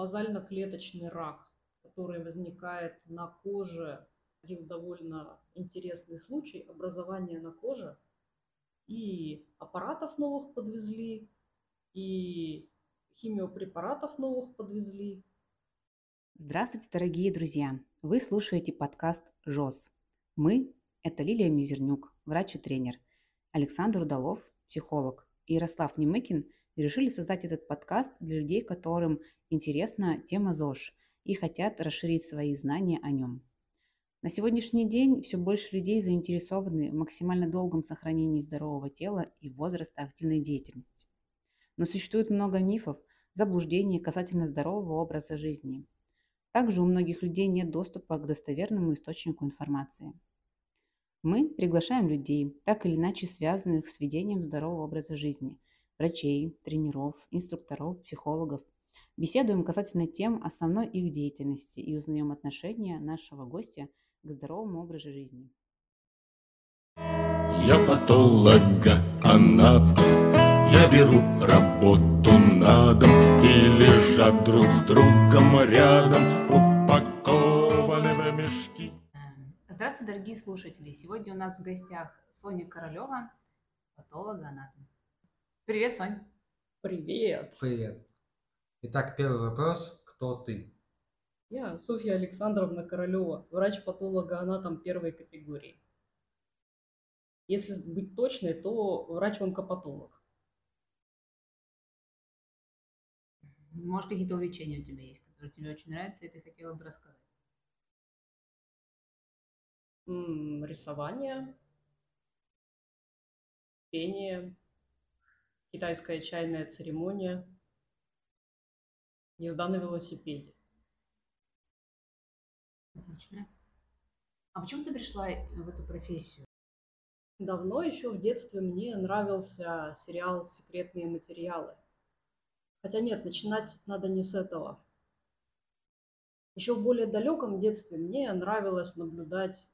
базально-клеточный рак, который возникает на коже. Один довольно интересный случай образования на коже. И аппаратов новых подвезли, и химиопрепаратов новых подвезли. Здравствуйте, дорогие друзья! Вы слушаете подкаст ЖОС. Мы – это Лилия Мизернюк, врач и тренер, Александр Удалов, психолог, и Ярослав Немыкин решили создать этот подкаст для людей, которым интересна тема ЗОЖ и хотят расширить свои знания о нем. На сегодняшний день все больше людей заинтересованы в максимально долгом сохранении здорового тела и возраста активной деятельности. Но существует много мифов, заблуждений касательно здорового образа жизни. Также у многих людей нет доступа к достоверному источнику информации. Мы приглашаем людей, так или иначе связанных с ведением здорового образа жизни, врачей, тренеров, инструкторов, психологов, Беседуем касательно тем основной их деятельности и узнаем отношение нашего гостя к здоровому образу жизни. Я патологоанатом, я беру работу на дом И лежат друг с другом рядом Упакованы в мешки Здравствуйте, дорогие слушатели! Сегодня у нас в гостях Соня Королева, патолог-анатом. Привет, Сонь! Привет! Привет! Итак, первый вопрос. Кто ты? Я Софья Александровна Королева, врач-патолога-анатом первой категории. Если быть точной, то врач-онкопатолог. Может, какие-то увлечения у тебя есть, которые тебе очень нравятся, и ты хотела бы рассказать? М, Рисование, пение, китайская чайная церемония – езда на велосипеде. Отлично. А почему ты пришла в эту профессию? Давно еще в детстве мне нравился сериал «Секретные материалы». Хотя нет, начинать надо не с этого. Еще в более далеком детстве мне нравилось наблюдать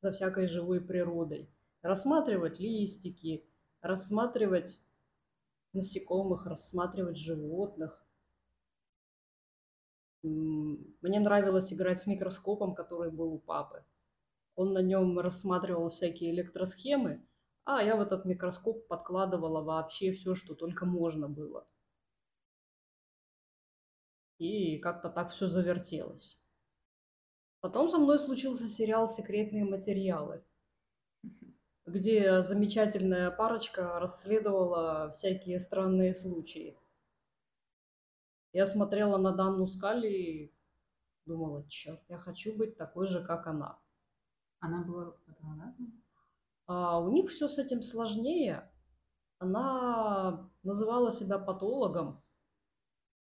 за всякой живой природой. Рассматривать листики, рассматривать насекомых, рассматривать животных. Мне нравилось играть с микроскопом, который был у папы. Он на нем рассматривал всякие электросхемы, а я в этот микроскоп подкладывала вообще все, что только можно было. И как-то так все завертелось. Потом со мной случился сериал «Секретные материалы», где замечательная парочка расследовала всякие странные случаи. Я смотрела на Данну Скали и думала, черт, я хочу быть такой же, как она. Она была патологом? А у них все с этим сложнее. Она называла себя патологом.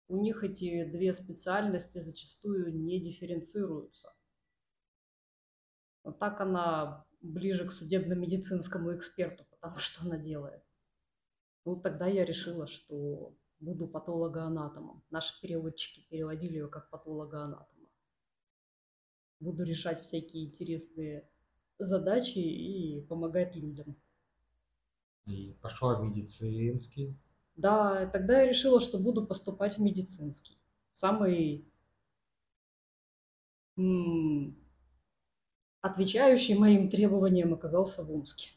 У них эти две специальности зачастую не дифференцируются. Вот так она ближе к судебно-медицинскому эксперту, потому что она делает. Ну, тогда я решила, что буду патологоанатомом. Наши переводчики переводили ее как патологоанатома. Буду решать всякие интересные задачи и помогать людям. И пошла в медицинский. Да, тогда я решила, что буду поступать в медицинский. Самый м- отвечающий моим требованиям оказался в Омске.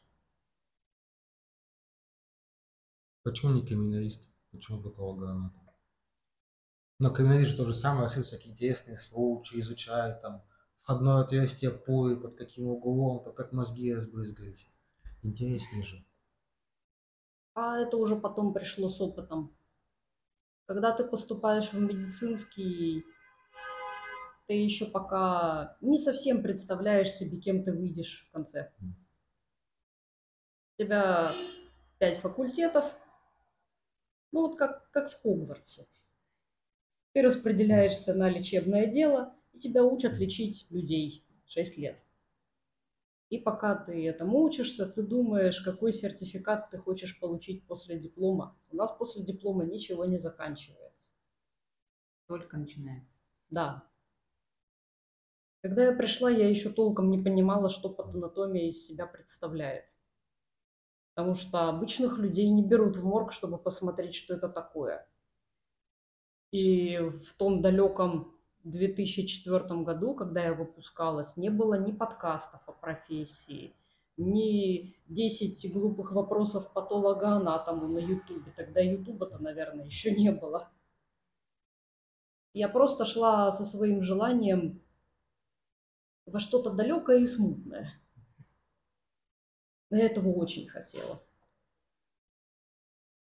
Почему не криминалист? Почему патологоанатом? Но криминалист же то же самое, рассказывает всякие интересные случаи, изучает там входное отверстие пулы, под каким углом, то как мозги разбрызгались. Интереснее же. А это уже потом пришло с опытом. Когда ты поступаешь в медицинский, ты еще пока не совсем представляешь себе, кем ты выйдешь в конце. У тебя пять факультетов, ну вот как, как в Хогвартсе. Ты распределяешься на лечебное дело, и тебя учат лечить людей 6 лет. И пока ты этому учишься, ты думаешь, какой сертификат ты хочешь получить после диплома. У нас после диплома ничего не заканчивается. Только начинается. Да. Когда я пришла, я еще толком не понимала, что патанатомия из себя представляет потому что обычных людей не берут в морг, чтобы посмотреть, что это такое. И в том далеком 2004 году, когда я выпускалась, не было ни подкастов о профессии, ни 10 глупых вопросов патолога-анатому на Ютубе. Тогда Ютуба-то, наверное, еще не было. Я просто шла со своим желанием во что-то далекое и смутное. Но я этого очень хотела.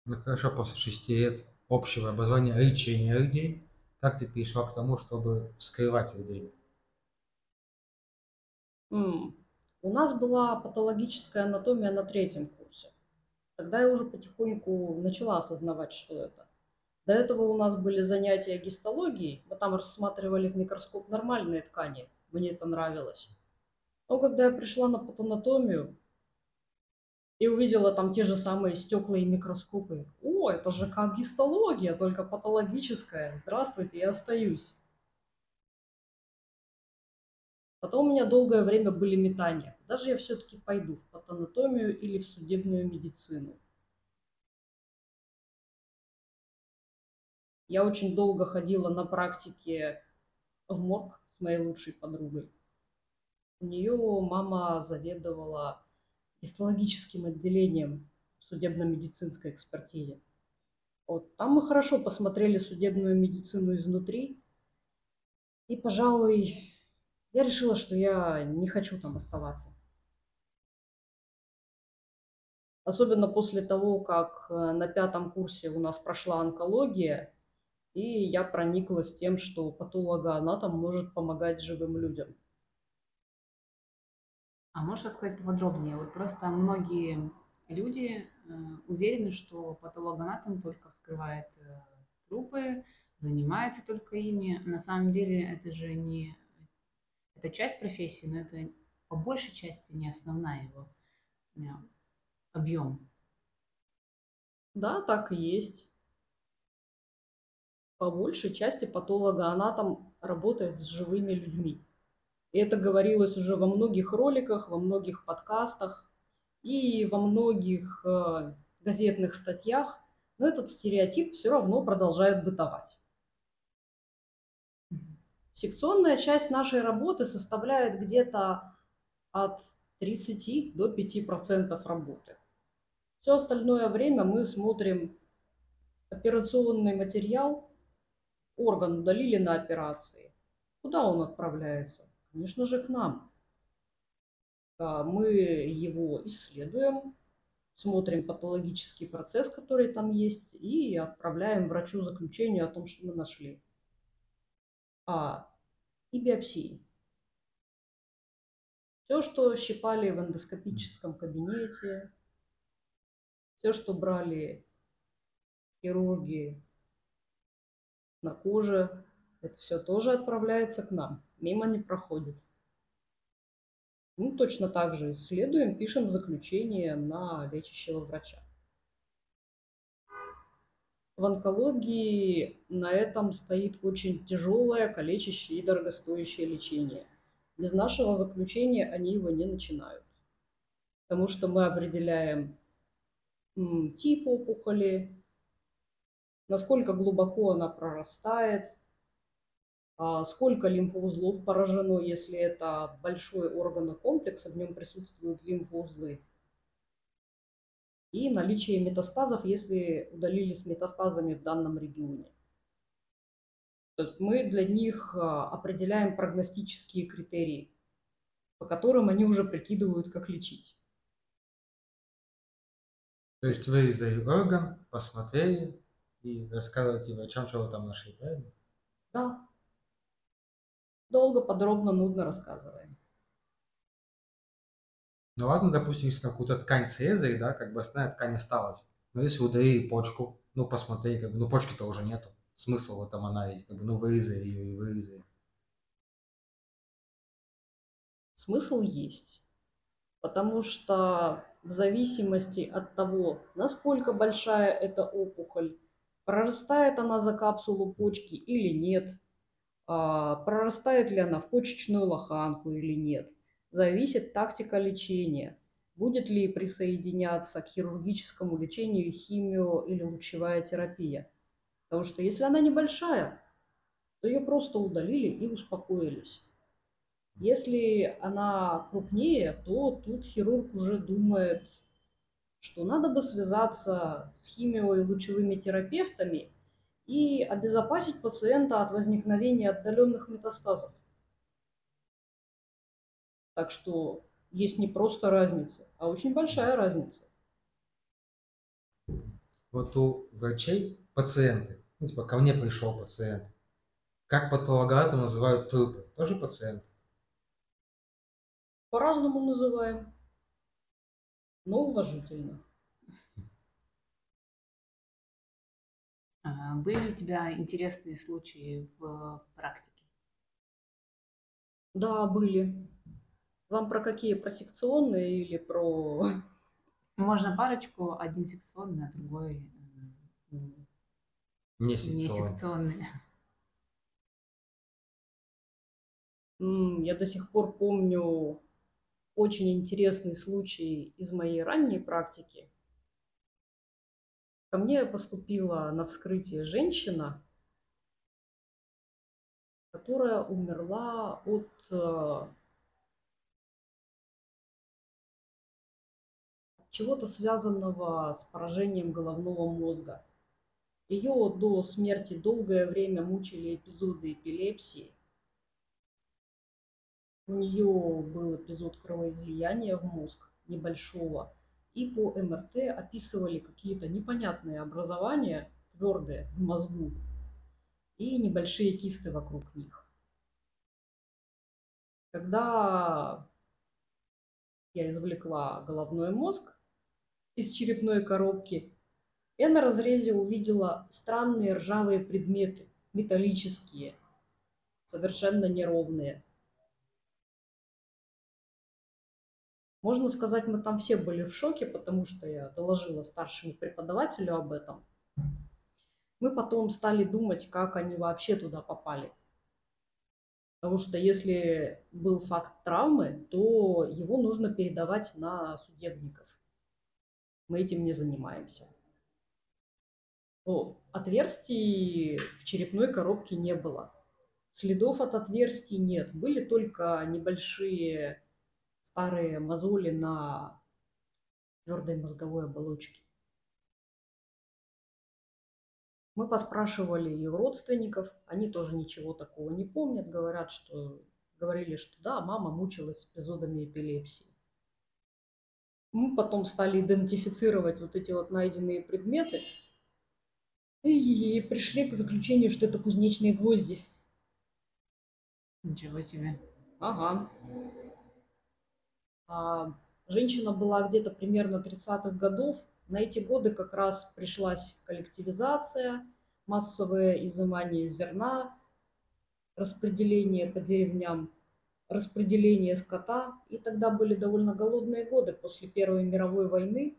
Ну хорошо, после шести лет общего образования лечения людей, как ты перешла к тому, чтобы вскрывать людей? М, У нас была патологическая анатомия на третьем курсе. Тогда я уже потихоньку начала осознавать, что это. До этого у нас были занятия гистологией, мы там рассматривали в микроскоп нормальные ткани, мне это нравилось. Но когда я пришла на патанатомию и увидела там те же самые стекла и микроскопы, о, это же как гистология, только патологическая, здравствуйте, я остаюсь. Потом у меня долгое время были метания. Даже я все-таки пойду в патанатомию или в судебную медицину. Я очень долго ходила на практике в морг с моей лучшей подругой. У нее мама заведовала гистологическим отделением судебно-медицинской экспертизе. Вот. Там мы хорошо посмотрели судебную медицину изнутри. И, пожалуй, я решила, что я не хочу там оставаться. Особенно после того, как э, на пятом курсе у нас прошла онкология, и я прониклась тем, что патологоанатом может помогать живым людям. А можешь рассказать поподробнее? Вот просто многие люди э, уверены, что патологоанатом только вскрывает э, трупы, занимается только ими. На самом деле это же не это часть профессии, но это по большей части не основная его э, объем. Да, так и есть. По большей части патологоанатом работает с живыми людьми. И это говорилось уже во многих роликах, во многих подкастах и во многих э, газетных статьях, но этот стереотип все равно продолжает бытовать. Секционная часть нашей работы составляет где-то от 30 до 5% работы. Все остальное время мы смотрим операционный материал, орган удалили на операции. Куда он отправляется? Конечно же, к нам. Мы его исследуем, смотрим патологический процесс, который там есть, и отправляем врачу заключение о том, что мы нашли а, и биопсии. Все, что щипали в эндоскопическом кабинете, все, что брали хирурги на коже, это все тоже отправляется к нам, мимо не проходит. Ну, точно так же исследуем, пишем заключение на лечащего врача. В онкологии на этом стоит очень тяжелое, калечащее и дорогостоящее лечение. Без нашего заключения они его не начинают. Потому что мы определяем тип опухоли, насколько глубоко она прорастает, а сколько лимфоузлов поражено, если это большой органокомплекс, в нем присутствуют лимфоузлы, и наличие метастазов, если удалили с метастазами в данном регионе. То есть мы для них а, определяем прогностические критерии, по которым они уже прикидывают, как лечить. То есть вы из орган посмотрели и рассказываете врачам, что вы там нашли, правильно? Да. Долго, подробно, нудно рассказываем. Ну ладно, допустим, если какую-то ткань срезали, да, как бы основная ткань осталась. Но если удалили почку, ну посмотри, как бы, ну почки-то уже нету. Смысл в этом анализе, как бы, ну вырезали ее и вырезали. Смысл есть. Потому что в зависимости от того, насколько большая эта опухоль, прорастает она за капсулу почки или нет, а, прорастает ли она в почечную лоханку или нет, зависит тактика лечения. Будет ли присоединяться к хирургическому лечению химио или лучевая терапия. Потому что если она небольшая, то ее просто удалили и успокоились. Если она крупнее, то тут хирург уже думает, что надо бы связаться с химио- и лучевыми терапевтами и обезопасить пациента от возникновения отдаленных метастазов. Так что есть не просто разница, а очень большая разница. Вот у врачей пациенты, ну, типа ко мне пришел пациент, как патологоанатомы называют трупы? Тоже пациент? По-разному называем, но уважительно. А, Были ли у тебя интересные случаи в практике? Да, были. Вам про какие? Про секционные или про... Можно парочку, один секционный, а другой м, Не секционный. Я до сих пор помню очень интересный случай из моей ранней практики. Ко мне поступила на вскрытие женщина, которая умерла от э, чего-то связанного с поражением головного мозга. Ее до смерти долгое время мучили эпизоды эпилепсии. У нее был эпизод кровоизлияния в мозг небольшого. И по МРТ описывали какие-то непонятные образования, твердые в мозгу, и небольшие кисты вокруг них. Когда я извлекла головной мозг из черепной коробки, я на разрезе увидела странные ржавые предметы, металлические, совершенно неровные. Можно сказать, мы там все были в шоке, потому что я доложила старшему преподавателю об этом. Мы потом стали думать, как они вообще туда попали. Потому что если был факт травмы, то его нужно передавать на судебников. Мы этим не занимаемся. Но отверстий в черепной коробке не было. Следов от отверстий нет. Были только небольшие старые мозоли на твердой мозговой оболочке. Мы поспрашивали ее родственников, они тоже ничего такого не помнят, говорят, что говорили, что да, мама мучилась эпизодами эпилепсии. Мы потом стали идентифицировать вот эти вот найденные предметы и пришли к заключению, что это кузнечные гвозди. Ничего себе. Ага. А женщина была где-то примерно 30-х годов. На эти годы как раз пришлась коллективизация, массовое изымание зерна, распределение по деревням, распределение скота. И тогда были довольно голодные годы после Первой мировой войны.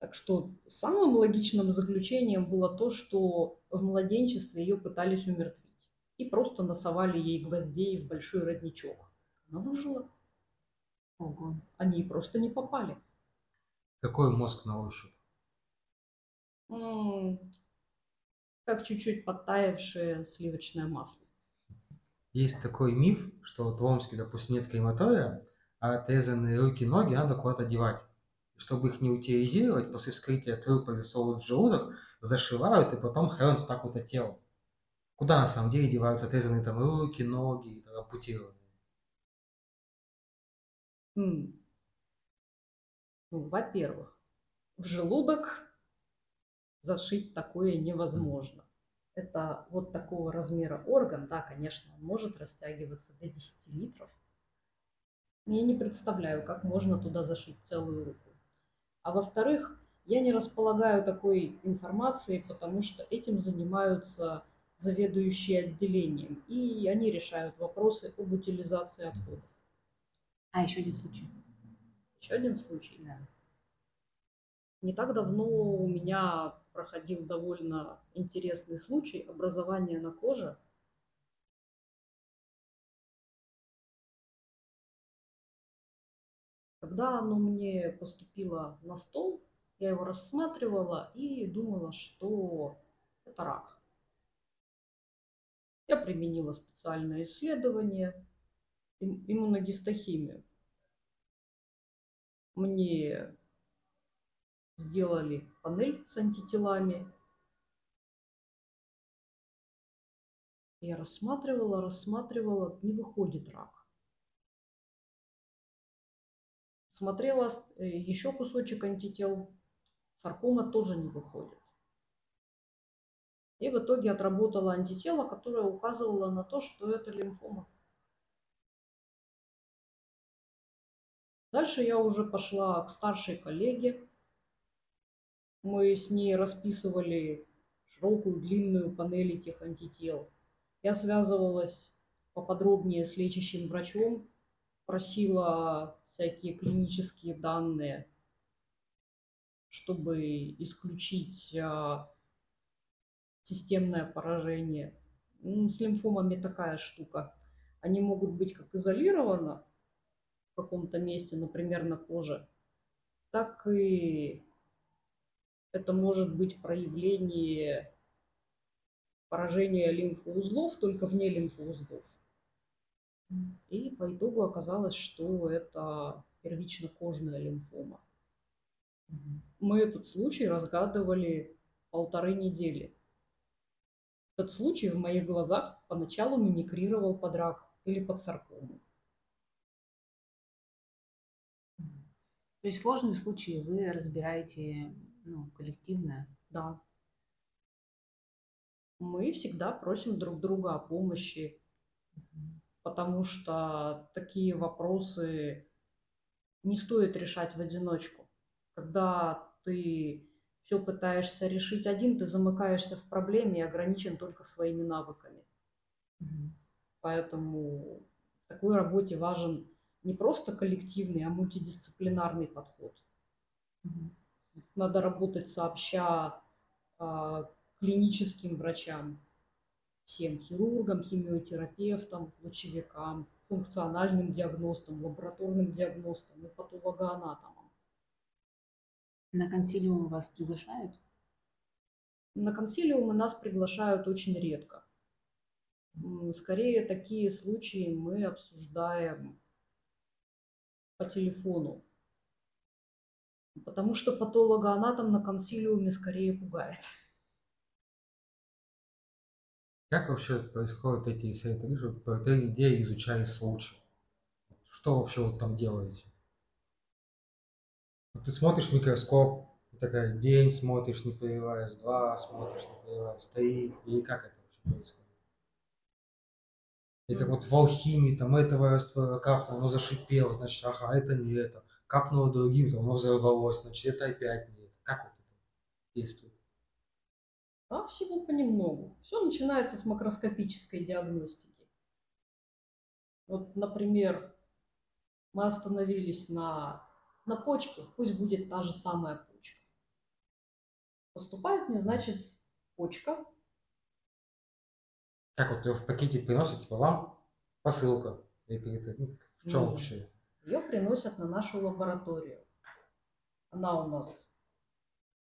Так что самым логичным заключением было то, что в младенчестве ее пытались умертвить. И просто насовали ей гвоздей в большой родничок. Она выжила. Ого. Они просто не попали. Какой мозг на ощупь? М, Как чуть-чуть подтаявшее сливочное масло. Есть такой миф, что вот в Омске, допустим, нет крематория, а отрезанные руки, ноги надо куда-то девать. И Чтобы их не утилизировать, после вскрытия трупа засовывают в желудок, зашивают и потом хоронят вот так вот это тело. Куда на самом деле деваются отрезанные там руки, ноги, и ампутированные? Ну, во-первых, в желудок зашить такое невозможно. Это вот такого размера орган, да, конечно, он может растягиваться до 10 литров. Я не представляю, как можно туда зашить целую руку. А во-вторых, я не располагаю такой информацией, потому что этим занимаются заведующие отделением, и они решают вопросы об утилизации отходов. А еще один случай. Еще один случай. Да. Не так давно у меня проходил довольно интересный случай образования на коже. Когда оно мне поступило на стол, Я его рассматривала и думала, что это рак. Я применила специальное исследование, иммуногистохимию. Мне сделали панель с антителами. Я рассматривала, рассматривала, не выходит рак. Смотрела э, еще кусочек антител, саркома тоже не выходит. И в итоге отработала антитело, которое указывало на то, что это лимфома. Дальше я уже пошла к старшей коллеге. Мы с ней расписывали широкую, длинную панель этих антител. Я связывалась поподробнее с лечащим врачом, просила всякие клинические данные, чтобы исключить а, системное поражение. С лимфомами такая штука. Они могут быть как изолированы в каком-то месте, например, на коже, так и это может быть проявление поражения лимфоузлов, только вне лимфоузлов. И по итогу оказалось, что это первично-кожная лимфома. Мы этот случай разгадывали полторы недели. Этот случай в моих глазах поначалу мимикрировал под рак или под саркому. То есть сложные случаи вы разбираете ну, коллективно? Да. Мы всегда просим друг друга о помощи, потому что такие вопросы не стоит решать в одиночку. Когда ты все пытаешься решить один, ты замыкаешься в проблеме и ограничен только своими навыками. Mm-hmm. Поэтому в такой работе важен не просто коллективный, а мультидисциплинарный подход. Mm-hmm. Надо работать сообща а, клиническим врачам, всем хирургам, химиотерапевтам, лучевикам, функциональным диагностам, лабораторным диагностам и патологоанатомам. На консилиум вас приглашают? На консилиумы нас приглашают очень редко. Скорее, такие случаи мы обсуждаем по телефону. Потому что патологоанатом на консилиуме скорее пугает. Как вообще происходят эти этой идее изучая случай. Что вообще вот там делаете? Ты смотришь микроскоп, такая день смотришь, не появляясь, два смотришь, не появляясь, три, или как это вообще происходит? И как вот в алхимии, там этого раствора капнуло, оно зашипело, значит, ага, это не это. Капнуло другим, там оно взорвалось, значит, это опять не это. Как вот это действует? А всего понемногу. Все начинается с макроскопической диагностики. Вот, например, мы остановились на на почке, пусть будет та же самая почка. Поступает мне, значит, почка. Как вот ее в пакете приносят, типа вам посылка? Или ну, в чем вообще? Ее приносят на нашу лабораторию. Она у нас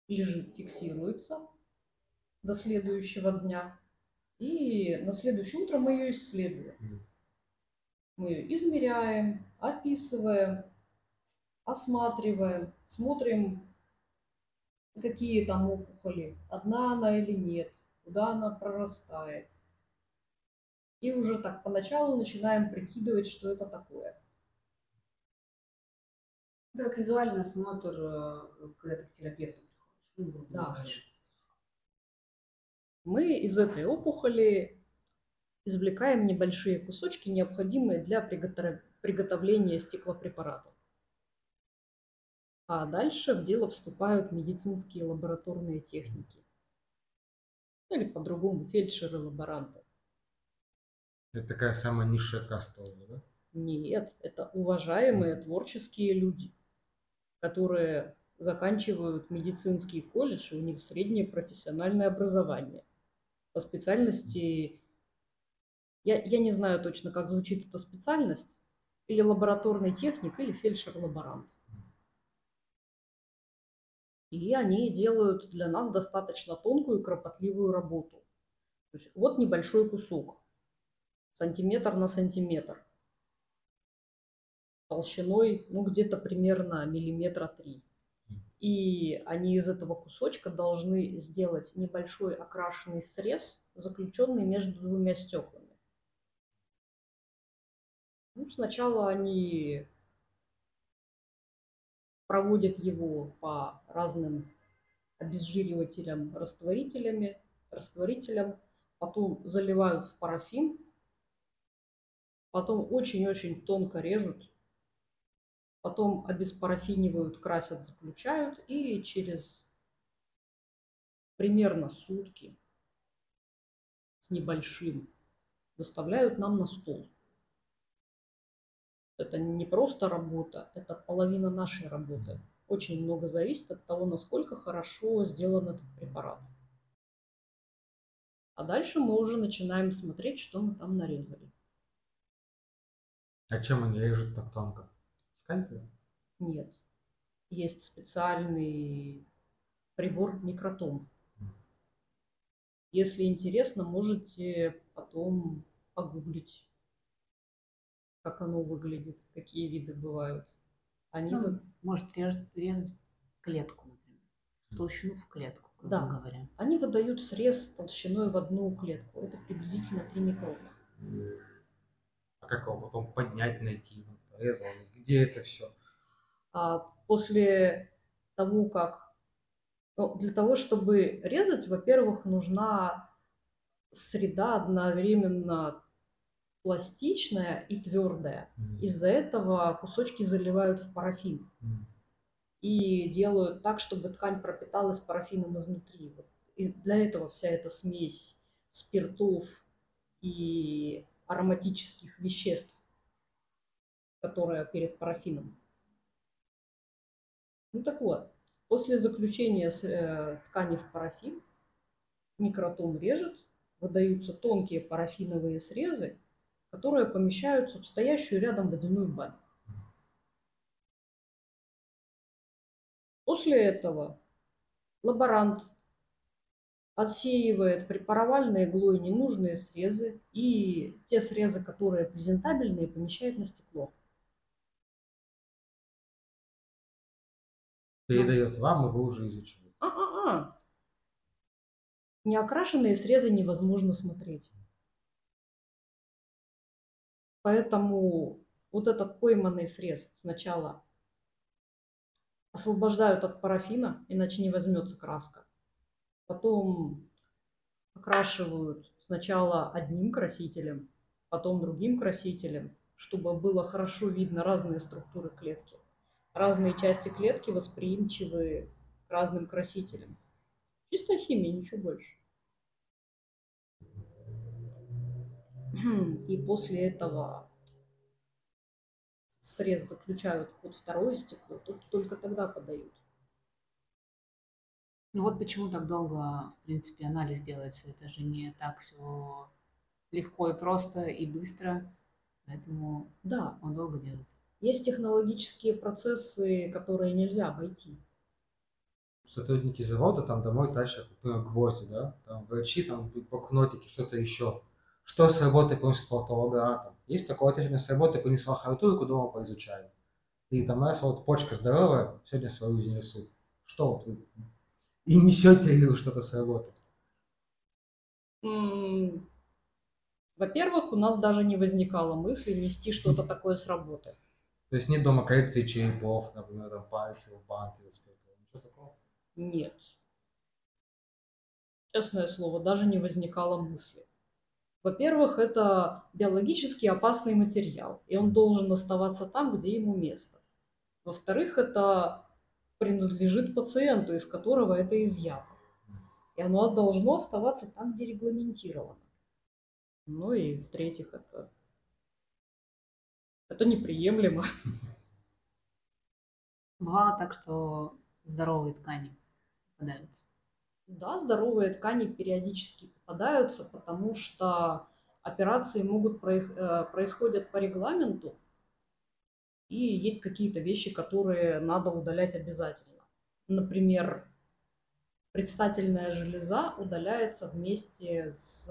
лежит, фиксируется до следующего дня. И на следующее утро мы ее исследуем. Мы ее измеряем, описываем, осматриваем, смотрим, какие там опухоли, одна она или нет, куда она прорастает. И уже так поначалу начинаем прикидывать, что это такое. Это как визуальный осмотр, э, когда ты к терапевту приходишь. Ну, да. Мы из этой опухоли извлекаем небольшие кусочки, необходимые для приготовления стеклопрепаратов. А дальше в дело вступают медицинские лабораторные техники. Или по-другому фельдшеры-лаборанты. Это такая самая низшая каста, да? Нет, это уважаемые творческие люди, которые заканчивают медицинский колледж, и у них среднее профессиональное образование. По специальности, я, я не знаю точно, как звучит эта специальность, или лабораторный техник, или фельдшер-лаборант. И они делают для нас достаточно тонкую и кропотливую работу. То есть вот небольшой кусок, сантиметр на сантиметр, толщиной, ну, где-то примерно миллиметра три. И они из этого кусочка должны сделать небольшой окрашенный срез, заключенный между двумя стеклами. Ну, сначала они проводят его по разным обезжиривателям, растворителями, растворителям, потом заливают в парафин, потом очень-очень тонко режут, потом обеспарафинивают, красят, заключают и через примерно сутки с небольшим доставляют нам на стол. Это не просто работа, это половина нашей работы. Очень много зависит от того, насколько хорошо сделан этот препарат. А дальше мы уже начинаем смотреть, что мы там нарезали. А чем они режут так тонко? Скальпелем? Нет. Есть специальный прибор микротом. Если интересно, можете потом погуглить как оно выглядит, какие виды бывают. Они Ну, вы- может резать, резать клетку, например. Толщину в клетку, грубо Да. говоря. они выдают срез толщиной в одну клетку. Это приблизительно 3 микрона. А как его потом поднять, найти? Вот Порезал, где это все? А после того, как... Ну, для того, чтобы резать, во-первых, нужна среда одновременно пластичная и твердая. Из-за этого кусочки заливают в парафин и делают так, чтобы ткань пропиталась парафином изнутри. Вот. И для этого вся эта смесь спиртов и ароматических веществ, которая перед парафином. Ну так вот, после заключения э, ткани в парафин микротом режет, выдаются тонкие парафиновые срезы, которые помещаются в стоящую рядом водяную баню. После этого лаборант отсеивает препаровальной иглой ненужные срезы и те срезы, которые презентабельные, помещает на стекло. Передает вам, и вы уже изучили. А-а-а. Неокрашенные срезы невозможно смотреть. Поэтому вот этот пойманный срез сначала освобождают от парафина, иначе не возьмется краска. Потом окрашивают сначала одним красителем, потом другим красителем, чтобы было хорошо видно разные структуры клетки. Разные части клетки восприимчивы к разным красителям. Чистая химия, ничего больше. И после этого срез заключают под второе стекло, тут только тогда подают. Ну вот почему так долго, в принципе, анализ делается. Это же не так все легко и просто и быстро. Поэтому Да, он долго делает. есть технологические процессы, которые нельзя обойти. Сотрудники завода там домой тащат, например, гвозди, да? Там врачи, там блокнотики, что-то еще. Что с работы приносит патологоанатом? Есть такое течение с работы, принесла хартурку, дома поизучаю. И там раз, вот почка здоровая, сегодня свою изнесу. Что вот вы и несете ли вы что-то с работы? Во-первых, у нас даже не возникало мысли нести что-то такое с работы. То есть нет дома коррекции черепов, например, там пальцы в банке за спиртом. Ничего такого? Нет. Честное слово, даже не возникало мысли. Во-первых, это биологически опасный материал, и он должен оставаться там, где ему место. Во-вторых, это принадлежит пациенту, из которого это изъято. И оно должно оставаться там, где регламентировано. Ну и в-третьих, это, это неприемлемо. Бывало так, что здоровые ткани попадаются. Да, здоровые ткани периодически попадаются, потому что операции могут проис- э, происходят по регламенту, и есть какие-то вещи, которые надо удалять обязательно. например, предстательная железа удаляется вместе с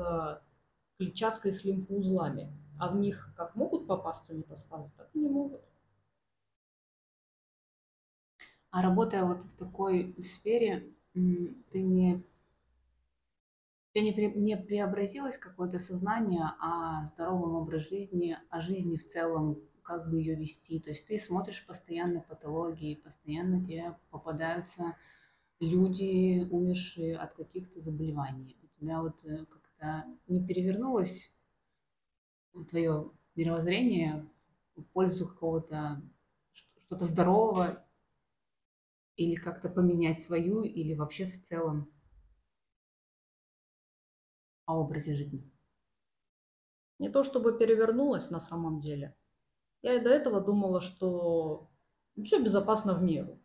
клетчаткой с лимфоузлами, а в них как могут попасться метастазы, так и не могут. А работая вот в такой сфере, ты не, ты не, не преобразилось какое-то сознание о здоровом образе жизни, о жизни в целом, как бы ее вести. То есть ты смотришь постоянно патологии, постоянно тебе попадаются люди, умершие от каких-то заболеваний. У тебя вот э, как-то не перевернулось твое мировоззрение в пользу какого-то что-то здорового или как-то поменять свою или вообще в целом о образе жизни? Не то чтобы перевернулась на самом деле. Я и до этого думала, что все безопасно в меру.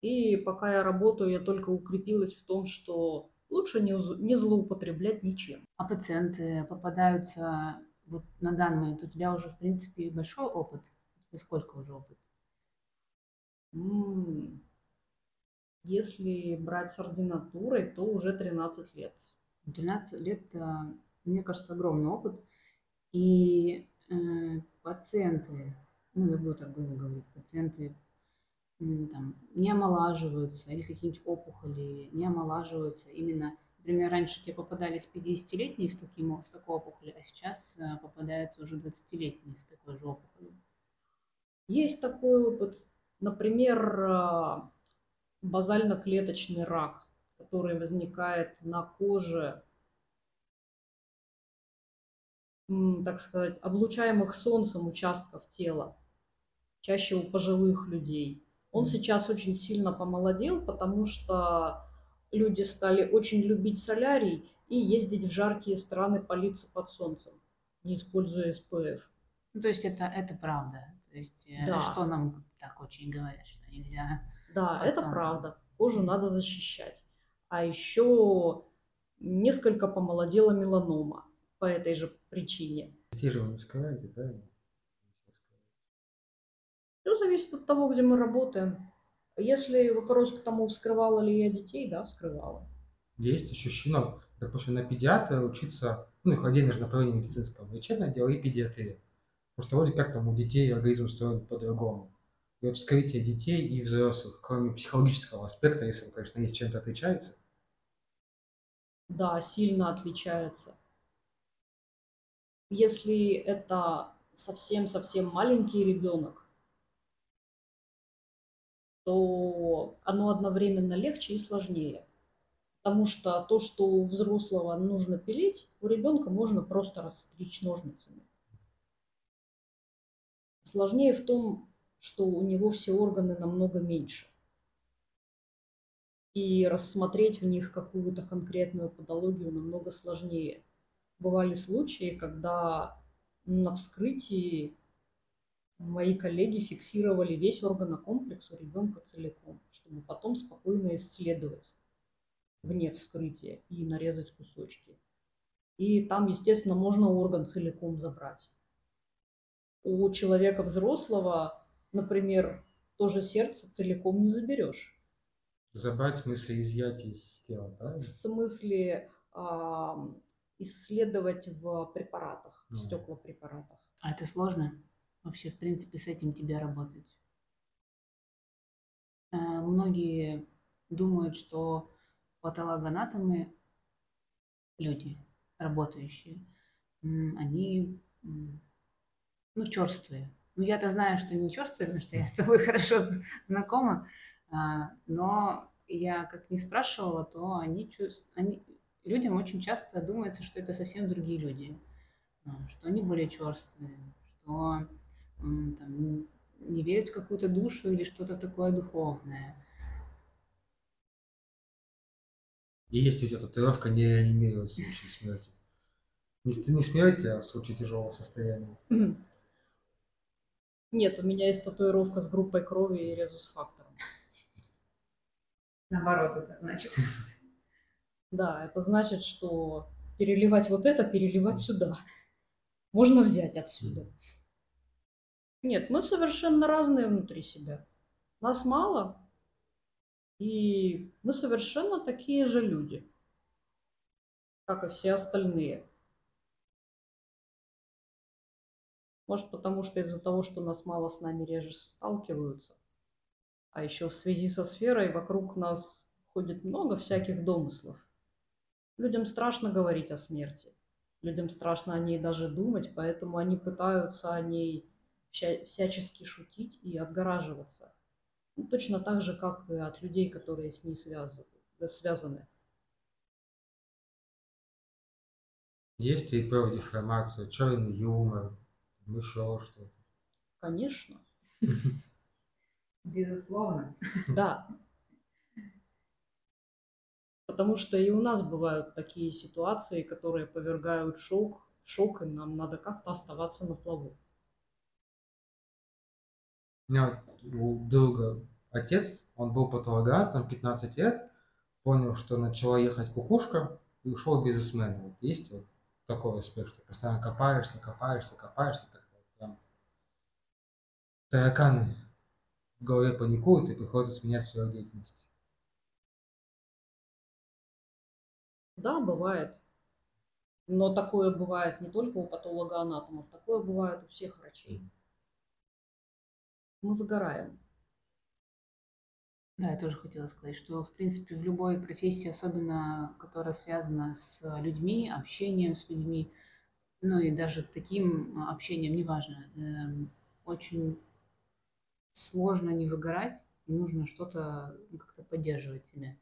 И пока я работаю, я только укрепилась в том, что лучше не, не злоупотреблять ничем. А пациенты попадаются вот на данный момент? У тебя уже, в принципе, большой опыт. И сколько уже опыт? Если брать с ординатурой, то уже 13 лет. 13 лет мне кажется, огромный опыт. И э, пациенты, ну, я буду так грубо говорить, пациенты там, не омолаживаются или какие-нибудь опухоли не омолаживаются. Именно, например, раньше тебе попадались 50-летние с, таким, с такой опухолью, а сейчас э, попадаются уже 20-летние с такой же опухолью. Есть такой опыт. Например, э, базально-клеточный рак, который возникает на коже так сказать, облучаемых солнцем участков тела, чаще у пожилых людей. Он сейчас очень сильно помолодел, потому что люди стали очень любить солярий и ездить в жаркие страны палиться под солнцем, не используя СПФ. Ну, то есть это, это правда. То есть э, да. что нам так очень говорят, что нельзя. Да, это солнцем. правда. Кожу надо защищать. А еще несколько помолодела меланома по этой же причине. Не вскрываете, правильно? Все зависит от того, где мы работаем. Если вопрос к тому, вскрывала ли я детей, да, вскрывала. Есть ощущение, ну, допустим, на педиатра учиться, ну, их отдельно же направление медицинского, лечебное дело и педиатрия. Потому что вроде как там у детей организм устроен по-другому. И вот вскрытие детей и взрослых, кроме психологического аспекта, если он, конечно, есть чем-то отличается? Да, сильно отличается. Если это совсем-совсем маленький ребенок, то оно одновременно легче и сложнее. Потому что то, что у взрослого нужно пилить, у ребенка можно просто расстричь ножницами. Сложнее в том, что у него все органы намного меньше. И рассмотреть в них какую-то конкретную патологию намного сложнее бывали случаи, когда на вскрытии мои коллеги фиксировали весь органокомплекс у ребенка целиком, чтобы потом спокойно исследовать вне вскрытия и нарезать кусочки. И там, естественно, можно орган целиком забрать. У человека взрослого, например, тоже сердце целиком не заберешь. Забрать в смысле изъять из тела, да? В смысле исследовать в препаратах, в стеклопрепаратах. А это сложно вообще, в принципе, с этим тебе работать? Э, многие думают, что патологоанатомы, люди, работающие, они, ну, черствые. Ну, я-то знаю, что не черствые, потому что я с тобой хорошо знакома, а, но я как не спрашивала, то они, они людям очень часто думается, что это совсем другие люди, а, что они более черствые, что там, не верят в какую-то душу или что-то такое духовное. И есть у тебя татуировка не реанимировать в случае смерти. Не, не смерти, а в случае тяжелого состояния. Нет, у меня есть татуировка с группой крови и резус-фактором. Наоборот, это значит. Да, это значит, что переливать вот это, переливать сюда. Можно взять отсюда. Нет, мы совершенно разные внутри себя. Нас мало, и мы совершенно такие же люди, как и все остальные. Может, потому что из-за того, что нас мало с нами реже сталкиваются, а еще в связи со сферой вокруг нас ходит много всяких домыслов. Людям страшно говорить о смерти. Людям страшно о ней даже думать, поэтому они пытаются о ней всячески шутить и отгораживаться. Ну, точно так же, как и от людей, которые с ней связаны. Есть и про деформацию, черный юмор, еще что-то. Конечно. Безусловно. Да. Потому что и у нас бывают такие ситуации, которые повергают шок, в шок, и нам надо как-то оставаться на плаву. У меня у друга отец, он был патологоанатом, 15 лет, понял, что начала ехать кукушка и ушел бизнесменом. Вот есть вот такой аспект, что постоянно копаешься, копаешься, копаешься, так прям тараканы в голове паникуют и приходится сменять свою деятельность. Да, бывает. Но такое бывает не только у патологоанатомов, такое бывает у всех врачей. Мы выгораем. Да, я тоже хотела сказать, что, в принципе, в любой профессии, особенно которая связана с людьми, общением с людьми, ну и даже таким общением, неважно, эм, очень сложно не выгорать, и нужно что-то как-то поддерживать себя.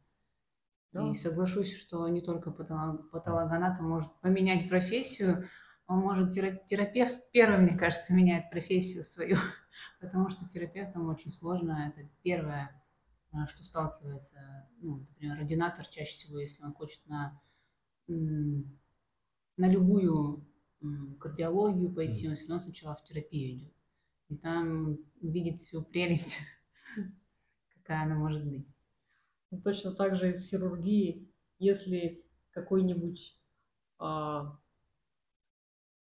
Да. И соглашусь, что не только патологоанатом может поменять профессию, он может терапевт первым, мне кажется, меняет профессию свою, потому что терапевтам очень сложно, это первое, а, что сталкивается, ну, например, ординатор чаще всего, если он хочет на, на любую кардиологию пойти, он все равно сначала в терапию идет. И там увидит всю прелесть, какая она может быть. Ну, точно так же и с хирургией. Если какой-нибудь а,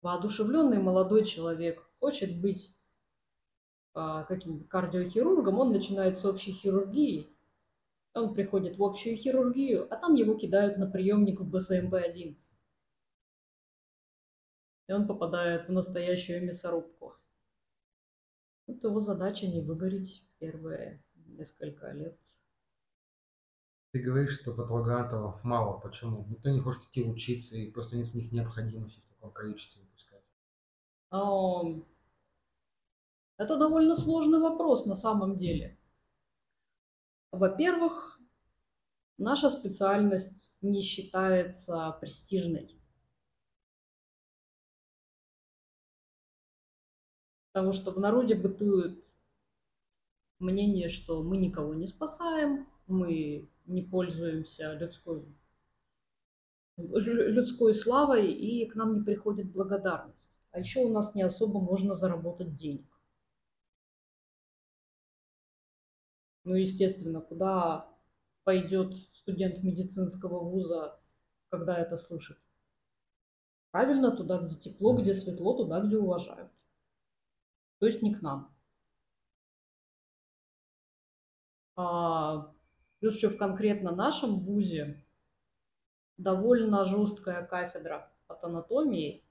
воодушевленный молодой человек хочет быть а, каким-то кардиохирургом, он начинает с общей хирургии, он приходит в общую хирургию, а там его кидают на приемник в БСМП-1. И он попадает в настоящую мясорубку. Вот его задача не выгореть первые несколько лет ты говоришь, что патологоанатомов мало. Почему? Никто не хочет идти учиться, и просто нет в них необходимости в таком количестве выпускать. Это довольно сложный вопрос на самом деле. Во-первых, наша специальность не считается престижной. Потому что в народе бытует мнение, что мы никого не спасаем, мы не пользуемся людской, людской славой, и к нам не приходит благодарность. А еще у нас не особо можно заработать денег. Ну, естественно, куда пойдет студент медицинского вуза, когда это слышит? Правильно, туда, где тепло, где светло, туда, где уважают. То есть не к нам. А Плюс еще в конкретно нашем ВУЗе довольно жесткая кафедра анатомии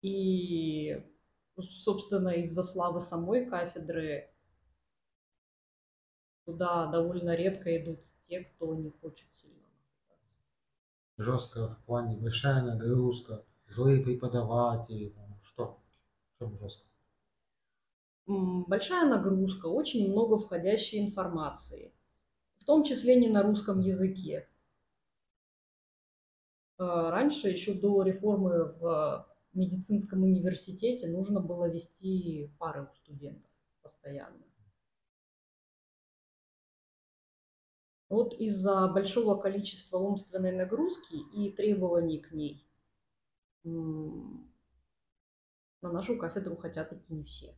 И, собственно, из-за славы самой кафедры туда довольно редко идут те, кто не хочет сильно напрягаться. Жестко в плане большая нагрузка, злые преподаватели, там, что? Чем жестко? Большая нагрузка, очень много входящей информации том числе не на русском языке. А, раньше, еще до реформы в медицинском университете, нужно было вести пары у студентов постоянно. Вот из-за большого количества умственной нагрузки и требований к ней на нашу кафедру хотят идти не все.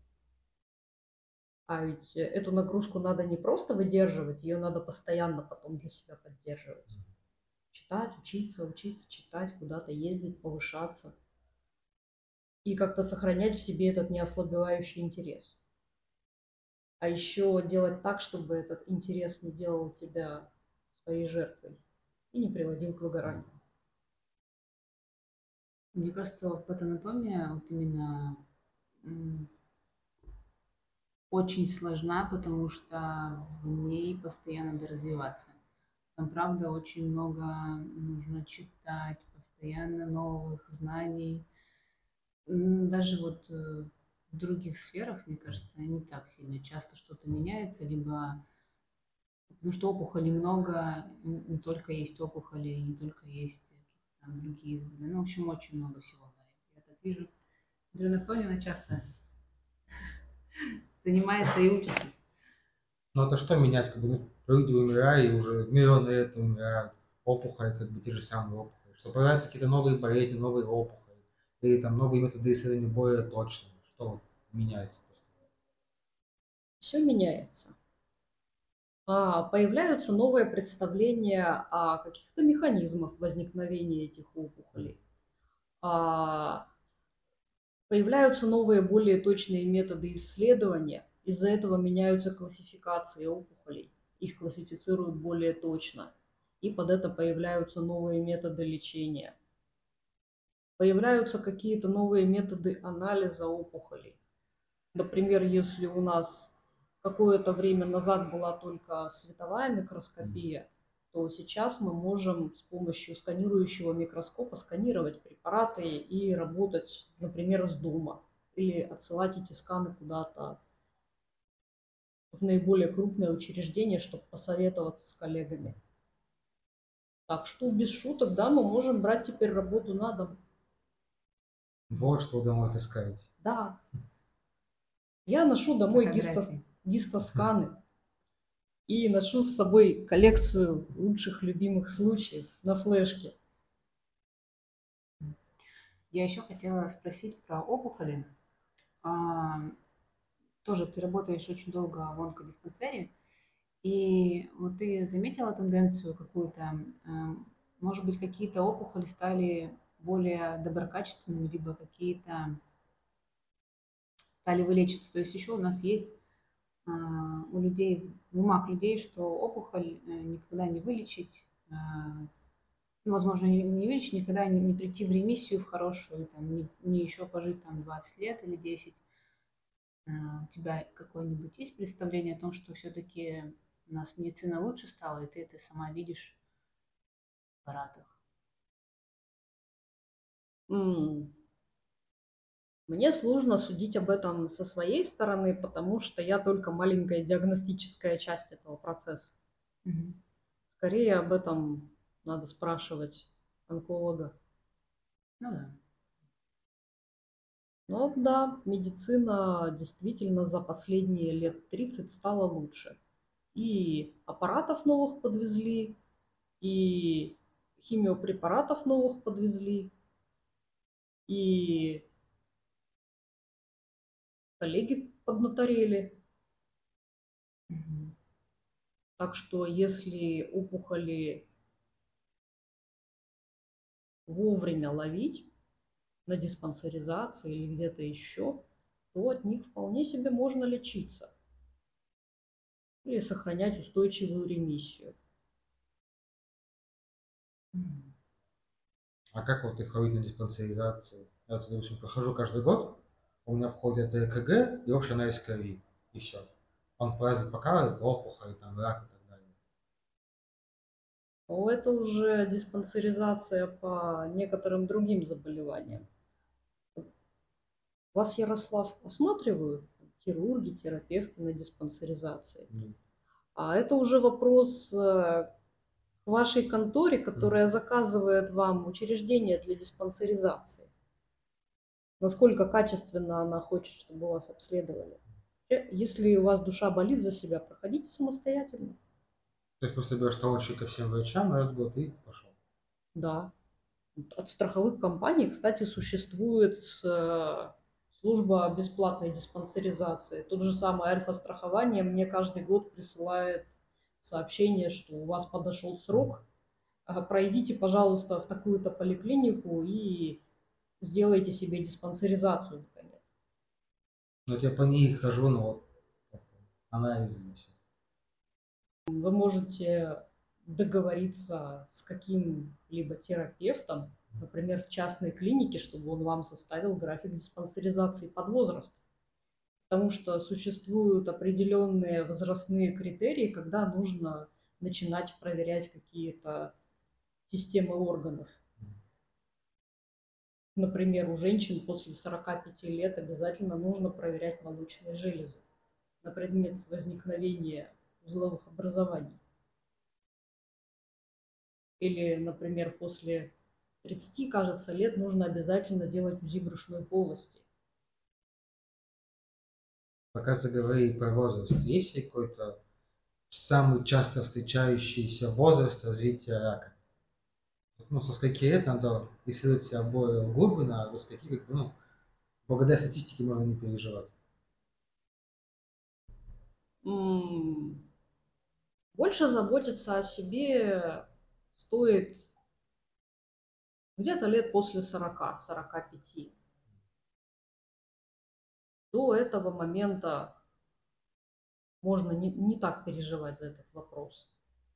А ведь эту нагрузку надо не просто выдерживать, ее надо постоянно потом для себя поддерживать. Читать, учиться, учиться, читать, куда-то ездить, повышаться. и как-то сохранять в себе этот неослабевающий интерес. А еще делать так, чтобы этот интерес не делал тебя своей жертвой и не приводил к выгоранию. Мне кажется, патанатомия вот именно очень сложна, потому что в ней постоянно надо развиваться. Там, правда, очень много нужно читать, постоянно новых знаний. Даже вот э, в других сферах, мне кажется, не так сильно. Часто что-то меняется, либо потому что опухолей много, не только есть опухоли, не только есть там, другие изменения. Ну, в общем, очень много всего. Я так вижу. Дрена Сонина часто занимается и учится. Ну, это что менять? Как бы ну, люди умирают, и уже миллионы лет умирают. Опухоли, как бы те же самые опухоли. Что появляются какие-то новые болезни, новые опухоли. Или там новые методы исследования более точные. Что вот меняется постоянно? Все меняется. А, появляются новые представления о каких-то механизмах возникновения этих опухолей. А, появляются новые, более точные методы исследования. Из-за этого меняются классификации опухолей. Их классифицируют более точно. И под это появляются новые методы лечения. Появляются какие-то новые методы анализа опухолей. Например, если у нас какое-то время назад была только световая микроскопия, то сейчас мы можем с помощью сканирующего микроскопа сканировать препараты и работать, например, с дома или отсылать эти сканы куда-то в наиболее крупное учреждение, чтобы посоветоваться с коллегами. Так что без шуток, да, мы можем брать теперь работу на дом. Вот что вы домой таскаете. Да. Я ношу домой гистос гистосканы и ношу с собой коллекцию лучших любимых случаев на флешке. Я еще хотела спросить про опухоли. А, тоже ты работаешь очень долго в онкодиспансере, и вот ты заметила тенденцию какую-то, а, может быть, какие-то опухоли стали более доброкачественными, либо какие-то стали вылечиваться. То есть еще у нас есть у людей, в умах людей, что опухоль э, никогда не вылечить, а, ну, возможно, не, вылечить, никогда не, прийти в ремиссию, в хорошую, там, не, не еще пожить там 20 лет или 10. А, у тебя какое-нибудь есть представление о том, что все-таки у нас медицина лучше стала, и ты это сама видишь в аппаратах? Мне сложно судить об этом со своей стороны, потому что я только маленькая диагностическая часть этого процесса. Угу. Скорее об этом надо спрашивать онколога. Ну да. Ну да, медицина действительно за последние лет 30 стала лучше. И аппаратов новых подвезли, и химиопрепаратов новых подвезли, и коллеги поднаторели. Так что если опухоли вовремя ловить на диспансеризации или где-то еще, то от них вполне себе можно лечиться или сохранять устойчивую ремиссию. А как вот их ловить на диспансеризацию? Я, допустим, прохожу каждый год, у меня входит ЭКГ и общий СКВ, и все. Он праздник показывает опухоль, там, рак и так далее. Это уже диспансеризация по некоторым другим заболеваниям. Вас, Ярослав, осматривают хирурги, терапевты на диспансеризации? Нет. А это уже вопрос э, к вашей конторе, которая заказывает вам учреждение для диспансеризации насколько качественно она хочет, чтобы вас обследовали. Э, если у вас душа болит за себя, проходите самостоятельно. То есть просто берешь талончик ко всем врачам раз в год и пошел. Да. От страховых компаний, кстати, существует э, служба бесплатной диспансеризации. Тот же самый Альфа-страхование мне каждый год присылает сообщение, что у вас подошел срок, пройдите, пожалуйста, в такую-то поликлинику и сделайте себе диспансеризацию, наконец. Но вот я по ней хожу, но вот так, анализы и всё. Вы можете договориться с каким-либо терапевтом, например, в частной клинике, чтобы он вам составил график диспансеризации под возраст. Потому что существуют определенные возрастные критерии, когда нужно начинать проверять какие-то системы органов. Например, у женщин после 45 лет обязательно нужно проверять молочные железы на предмет возникновения узловых образований. Или, например, после 30, кажется, лет нужно обязательно делать УЗИ брюшной полости. Пока заговорили про возраст, есть ли какой-то самый часто встречающийся возраст развития рака? Ну, со скольки лет надо исследовать себя более глубинно, а до скольки, как бы, ну, благодаря статистике можно не переживать. Больше заботиться о себе стоит где-то лет после 40, 45. До этого момента можно не, не так переживать за этот вопрос,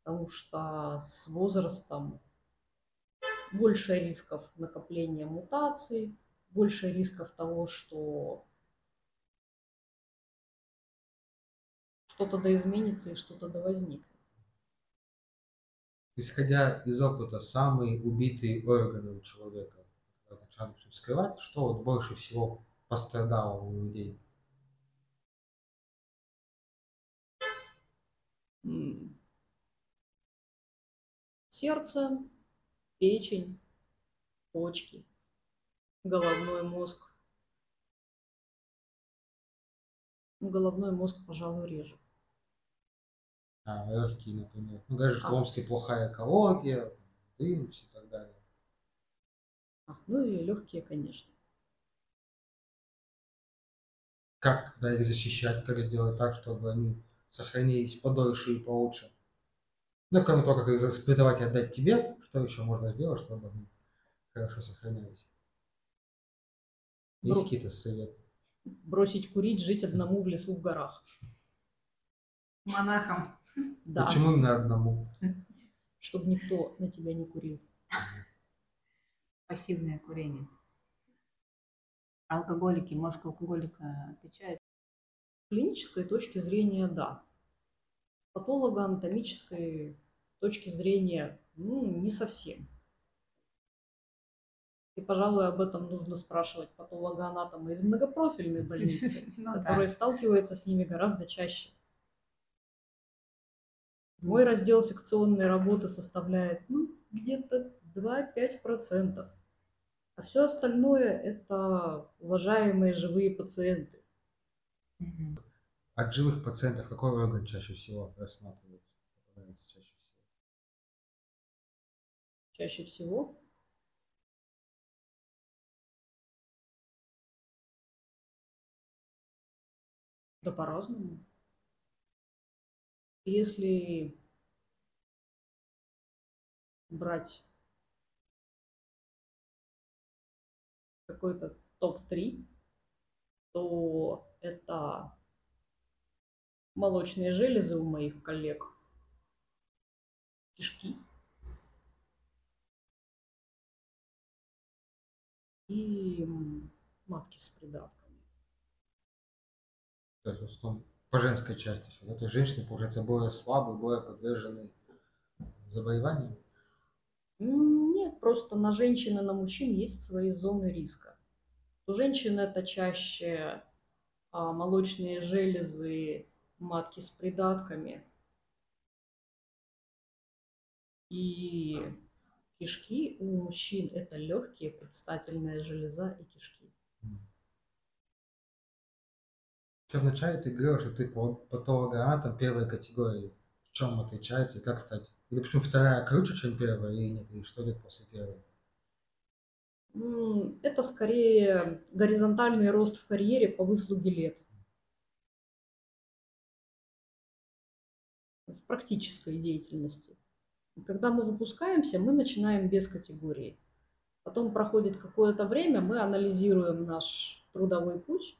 потому что с возрастом больше рисков накопления мутаций, больше рисков того, что что-то да изменится и что-то да возникнет. Исходя из опыта, самые убитые органы у человека, когда так надо всё скрывать, что вот больше всего пострадало у людей? Сердце, печень, почки, головной мозг. Головной мозг, пожалуй, реже. А, легкие, например. Ну, говорят, что в А. Омске плохая экология, дым и так далее. А, ну и легкие, конечно. Как да, их защищать, как сделать так, чтобы они сохранились подольше и получше? Ну, кроме того, как их заспрятовать и отдать тебе, что еще можно сделать, чтобы они хорошо сохранялись? Есть Бру- какие-то советы? Бросить курить, жить одному в лесу в горах. Монахом. Да, Почему именно одному? чтобы никто на тебя не курил. Пассивное курение. Алкоголики, мозг алкоголика отвечает. С клинической точки зрения, да. С патологоанатомической точки зрения, ну, не совсем. И, пожалуй, об этом нужно спрашивать патологоанатома из многопрофильной больницы, Ну да. который сталкивается с ними гораздо чаще. Мой раздел секционной работы составляет ну, где-то 2-5%. А все остальное – это уважаемые живые пациенты. От живых пациентов какой орган чаще всего рассматривается? чаще? Чаще всего. Да по-разному. Если брать какой-то топ-3, то это молочные железы у моих коллег, кишки и матки с придатками. То есть, в основном по женской части все. Да? То есть женщины, получается, более слабые, более подвержены заболеваниям. Нет, просто на женщин и на мужчин есть свои зоны риска. У женщин это чаще а, молочные железы, матки с придатками и кишки. У мужчин это легкие, предстательная железа и кишки. В начале ты говорил, что ты патологоанатом первой категории. В чем отличается и как стать? Или почему вторая круче, чем первая, или нет? И что идет после первой? Это скорее горизонтальный рост в карьере по выслуге лет. В практической деятельности. Когда мы выпускаемся, мы начинаем без категории. Потом проходит какое-то время, мы анализируем наш трудовой путь,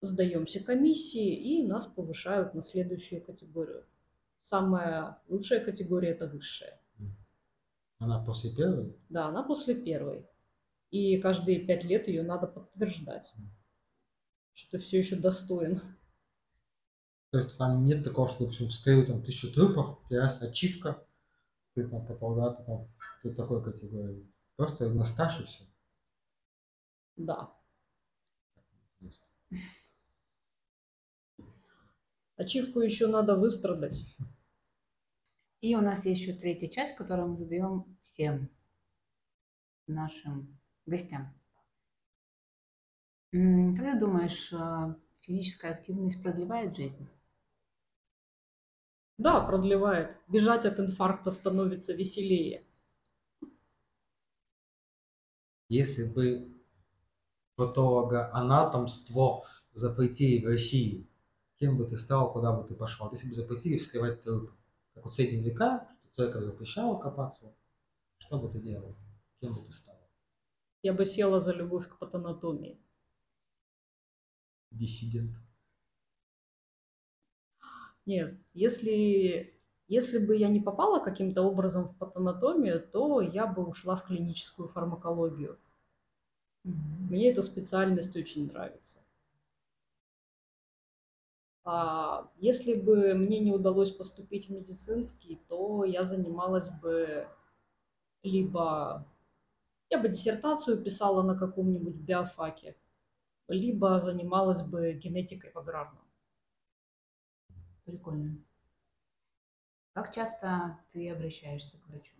сдаемся комиссии и нас повышают на следующую категорию. Самая лучшая категория – это высшая. Она после первой? Да, она после первой. И каждые пять лет ее надо подтверждать, что ты все еще достоин. То есть там нет такого, что, допустим, вскрыл там тысячу трупов, тебя есть ачивка, ты там потом, да, ты там, ты такой категории. Просто на стаж и все. Да. Ачивку еще надо выстрадать. И у нас есть еще третья часть, которую мы задаем всем нашим гостям. Как ты думаешь, а, физическая активность продлевает жизнь? Да, продлевает. Бежать от инфаркта становится веселее. Если бы патологоанатомство запретили в России, кем бы ты стал, куда бы ты пошел? Если бы запретили вскрывать трупы, как вот в средние века, что церковь запрещала копаться, что бы ты делал? Кем бы ты стал? Я бы села за любовь к патанатомии. Диссидент. Нет, если, если бы я не попала каким-то образом в патанатомию, то я бы ушла в клиническую фармакологию. Мне эта специальность очень нравится. А если бы мне не удалось поступить в медицинский, то я занималась бы либо... Я бы диссертацию писала на каком-нибудь биофаке, либо занималась бы генетикой в аграрном. Прикольно. Как часто ты обращаешься к врачу?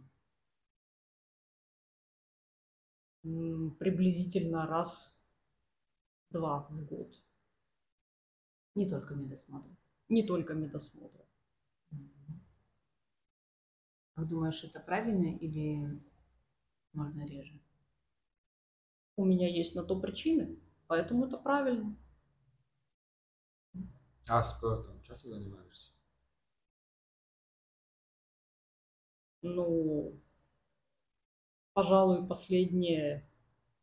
Приблизительно раз-два в год. Не только медосмотр. Не только медосмотр. Как думаешь, это правильно или можно реже? У меня есть на то причины, поэтому это правильно. А спортом часто занимаешься? Ну, пожалуй, последнее,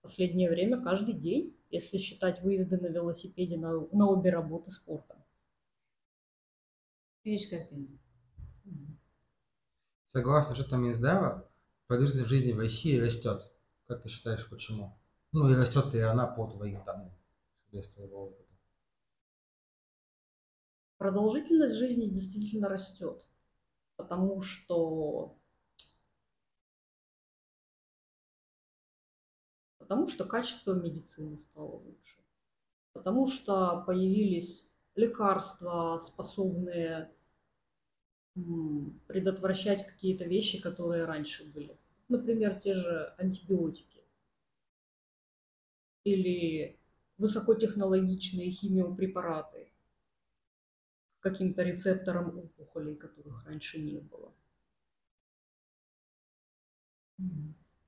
последнее время каждый день, если считать выезды на велосипеде на, на обе работы спортом. Физическая активность. Мгм. Согласно что там Минздрава, продолжительность жизни в России растет. Как ты считаешь, почему? Ну и растет ли она по твоим данным, из твоего опыта? Продолжительность жизни действительно растет, потому что потому что качество медицины стало лучше, потому что появились лекарства, способные предотвращать какие-то вещи, которые раньше были. Например, те же антибиотики или высокотехнологичные химиопрепараты каким-то рецепторам опухолей, которых раньше не было.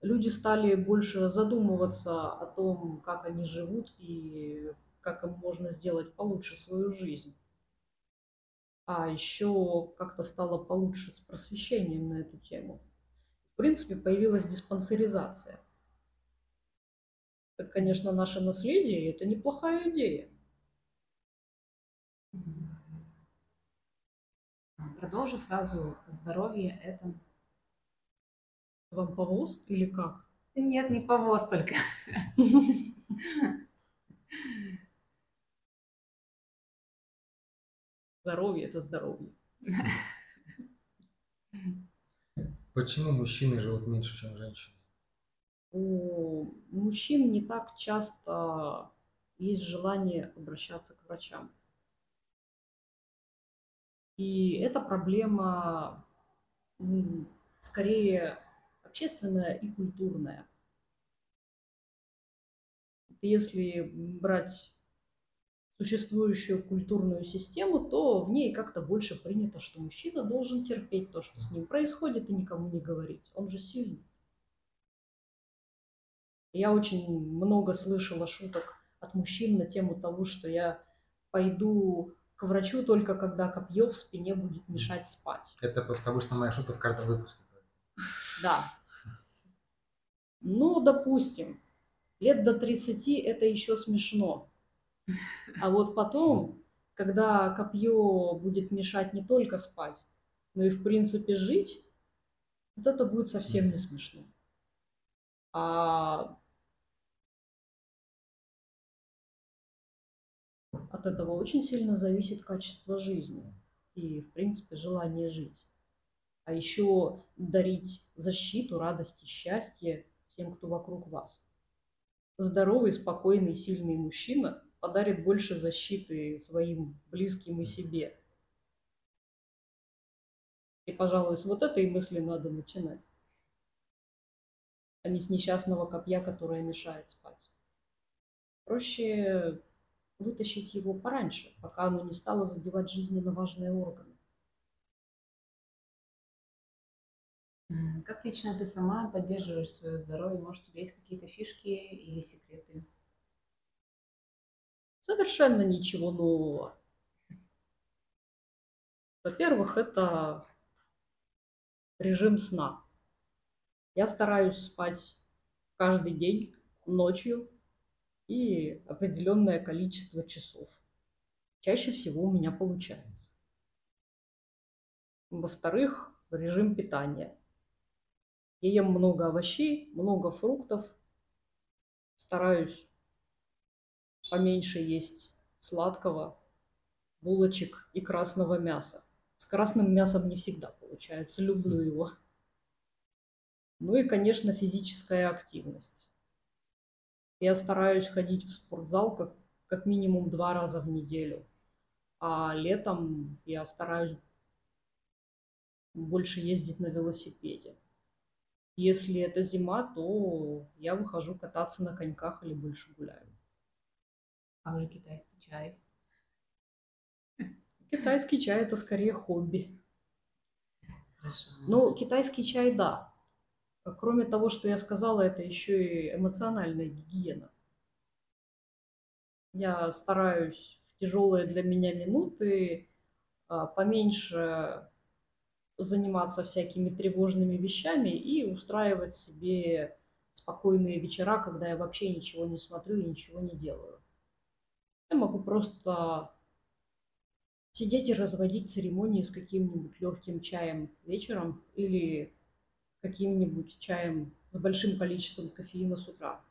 Люди стали больше задумываться о том, как они живут и как им можно сделать получше свою жизнь. А еще как-то стало получше с просвещением на эту тему. В принципе, появилась диспансеризация. Это, конечно, наше наследие, и это неплохая идея. Продолжи фразу «здоровье – это…» Вам повоз или как? Нет, не повоз только. Здоровье – это здоровье. Почему мужчины живут меньше, чем женщины? У мужчин не так часто есть желание обращаться к врачам. И эта проблема скорее общественная и культурная. Если брать существующую культурную систему, то в ней как-то больше принято, что мужчина должен терпеть то, что с ним происходит, и никому не говорить. Он же сильный. Я очень много слышала шуток от мужчин на тему того, что я пойду к врачу только когда копье в спине будет мешать спать. Это просто обычно моя шутка в каждом выпуске. Да. Ну, допустим, лет до 30 это еще смешно. А вот потом, когда копье будет мешать не только спать, но и в принципе жить, вот это будет совсем не смешно. А от этого очень сильно зависит качество жизни и, в принципе, желание жить. А еще дарить защиту, радость и счастье всем, кто вокруг вас. Здоровый, спокойный, сильный мужчина подарит больше защиты своим близким и себе. И, пожалуй, с вот этой мысли надо начинать, а не с несчастного копья, которое мешает спать. Проще вытащить его пораньше, пока оно не стало задевать жизненно важные органы. Как лично ты сама поддерживаешь свое здоровье? Может, у тебя есть какие-то фишки или секреты? Совершенно ничего нового. Во-первых, это режим сна. Я стараюсь спать каждый день, ночью и определенное количество часов. Чаще всего у меня получается. Во-вторых, режим питания. Я ем много овощей, много фруктов. Стараюсь поменьше есть сладкого, булочек и красного мяса. С красным мясом не всегда получается, люблю его. Ну и, конечно, физическая активность. Я стараюсь ходить в спортзал как, как минимум два раза в неделю. А летом я стараюсь больше ездить на велосипеде. Если это зима, то я выхожу кататься на коньках или больше гуляю. А уже китайский чай? Китайский чай это скорее хобби. Хорошо. Ну, китайский чай, да. Кроме того, что я сказала, это еще и эмоциональная гигиена. Я стараюсь в тяжелые для меня минуты а, поменьше заниматься всякими тревожными вещами и устраивать себе спокойные вечера, когда я вообще ничего не смотрю и ничего не делаю. Я могу просто сидеть и разводить церемонии с каким-нибудь легким чаем вечером или каким-нибудь чаем с большим количеством кофеина с утра.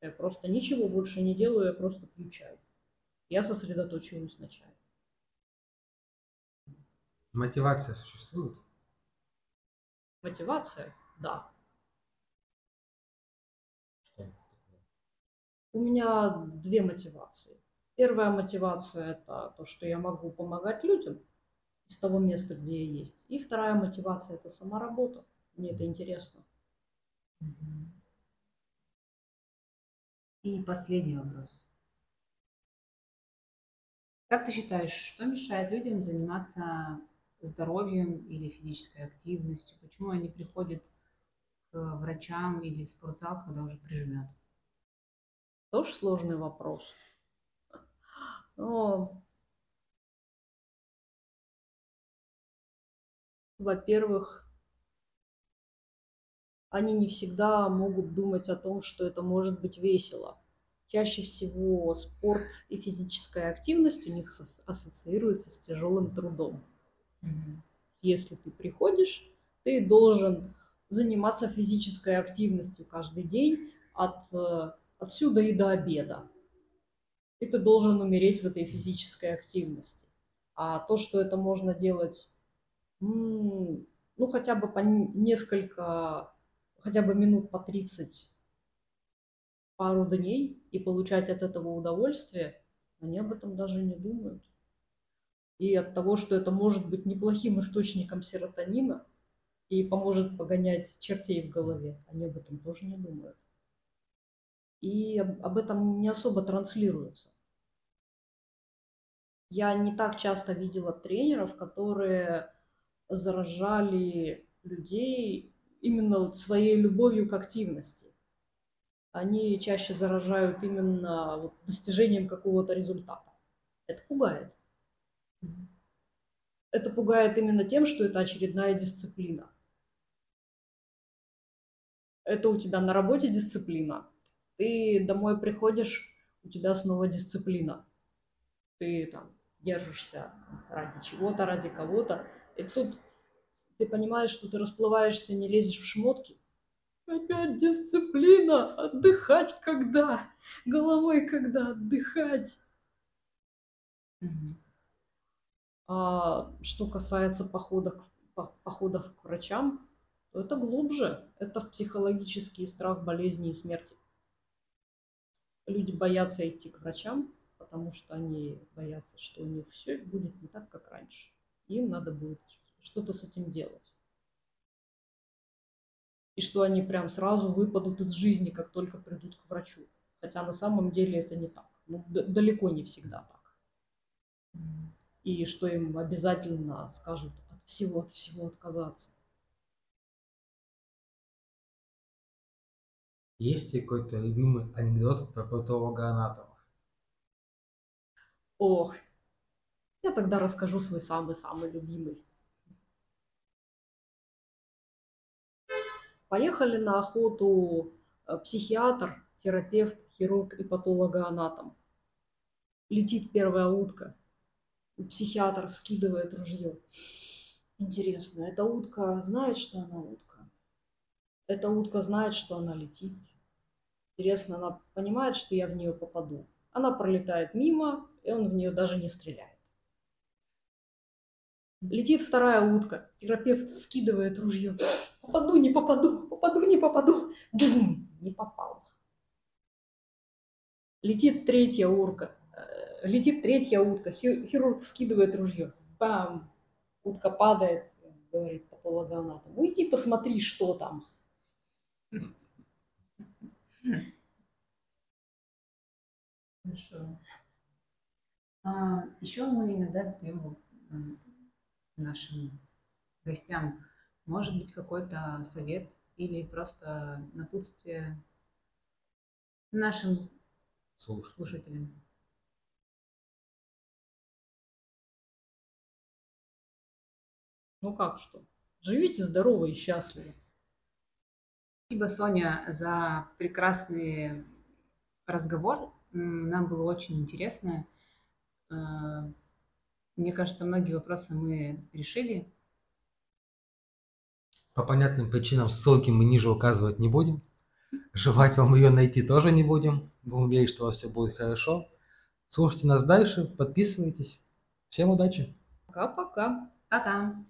Я просто ничего больше не делаю, я просто пью чай. Я сосредоточиваюсь на чае. Мотивация существует? Мотивация? Да. Что это такое? У меня две мотивации. Первая мотивация – это то, что я могу помогать людям из того места, где я есть. И вторая мотивация – это сама работа. Мне это интересно. И последний вопрос. Как ты считаешь, что мешает людям заниматься здоровьем или физической активностью? Почему они приходят к врачам или в спортзал, когда уже прижмет? Тоже сложный вопрос. Но, во-первых, они не всегда могут думать о том, что это может быть весело. Чаще всего спорт и физическая активность у них ас- ассоциируются с тяжелым трудом. Мгм. Если ты приходишь, ты должен заниматься физической активностью каждый день от, э, отсюда и до обеда. И ты должен умереть в этой физической активности. А то, что это можно делать, ну, хотя бы по несколько, хотя бы минут по 30 пару дней и получать от этого удовольствие, они об этом даже не думают. И от того, что это может быть неплохим источником серотонина и поможет погонять чертей в голове, они об этом тоже не думают. И об, этом не особо транслируется. Я не так часто видела тренеров, которые заражали людей именно вот своей любовью к активности. Они чаще заражают именно вот достижением какого-то результата. Это пугает. Это пугает именно тем, что это очередная дисциплина. это у тебя на работе дисциплина. Ты домой приходишь, у тебя снова дисциплина. Ты там держишься ради чего-то, ради кого-то. И тут ты понимаешь, что ты расплываешься, не лезешь в шмотки. Опять дисциплина, отдыхать когда, головой когда отдыхать. А что касается походов, походов к врачам, то это глубже. Это в психологический страх болезни и смерти. Люди боятся идти к врачам, потому что они боятся, что у них все будет не так, как раньше. Им надо будет что-то с этим делать. И что они прям сразу выпадут из жизни, как только придут к врачу. Хотя на самом деле это не так. Ну, далеко не всегда так. И что им обязательно скажут от всего, от всего отказаться. Есть ли какой-то любимый анекдот про патологоанатомов? Ох, я тогда расскажу свой самый-самый любимый. Поехали на охоту э, психиатр, терапевт, хирург и патологоанатом. Летит первая утка. Психиатр вскидывает ружье. Интересно, эта утка знает, что она утка? Эта утка знает, что она летит? Интересно, она понимает, что я в нее попаду? Она пролетает мимо, и он в нее даже не стреляет. Летит вторая утка. Терапевт скидывает ружье. Попаду, не попаду, попаду, не попаду. Дум, не попал. Летит третья урка. Э, летит третья утка. Хирург скидывает ружье. Бам! Утка падает, говорит патологоанатом. Уйди, посмотри, что там. Хорошо. А, еще мы иногда задаем нашим гостям, может быть, какой-то совет или просто напутствие нашим слушателям. Ну как что? Живите здорово и счастливо. Спасибо, Соня, за прекрасный разговор. Нам было очень интересно. Мне кажется, многие вопросы мы решили. По понятным причинам ссылки мы ниже указывать не будем. Желать вам ее найти тоже не будем. Будем верить, что у вас все будет хорошо. Слушайте нас дальше, подписывайтесь. Всем удачи. Пока-пока. Пока.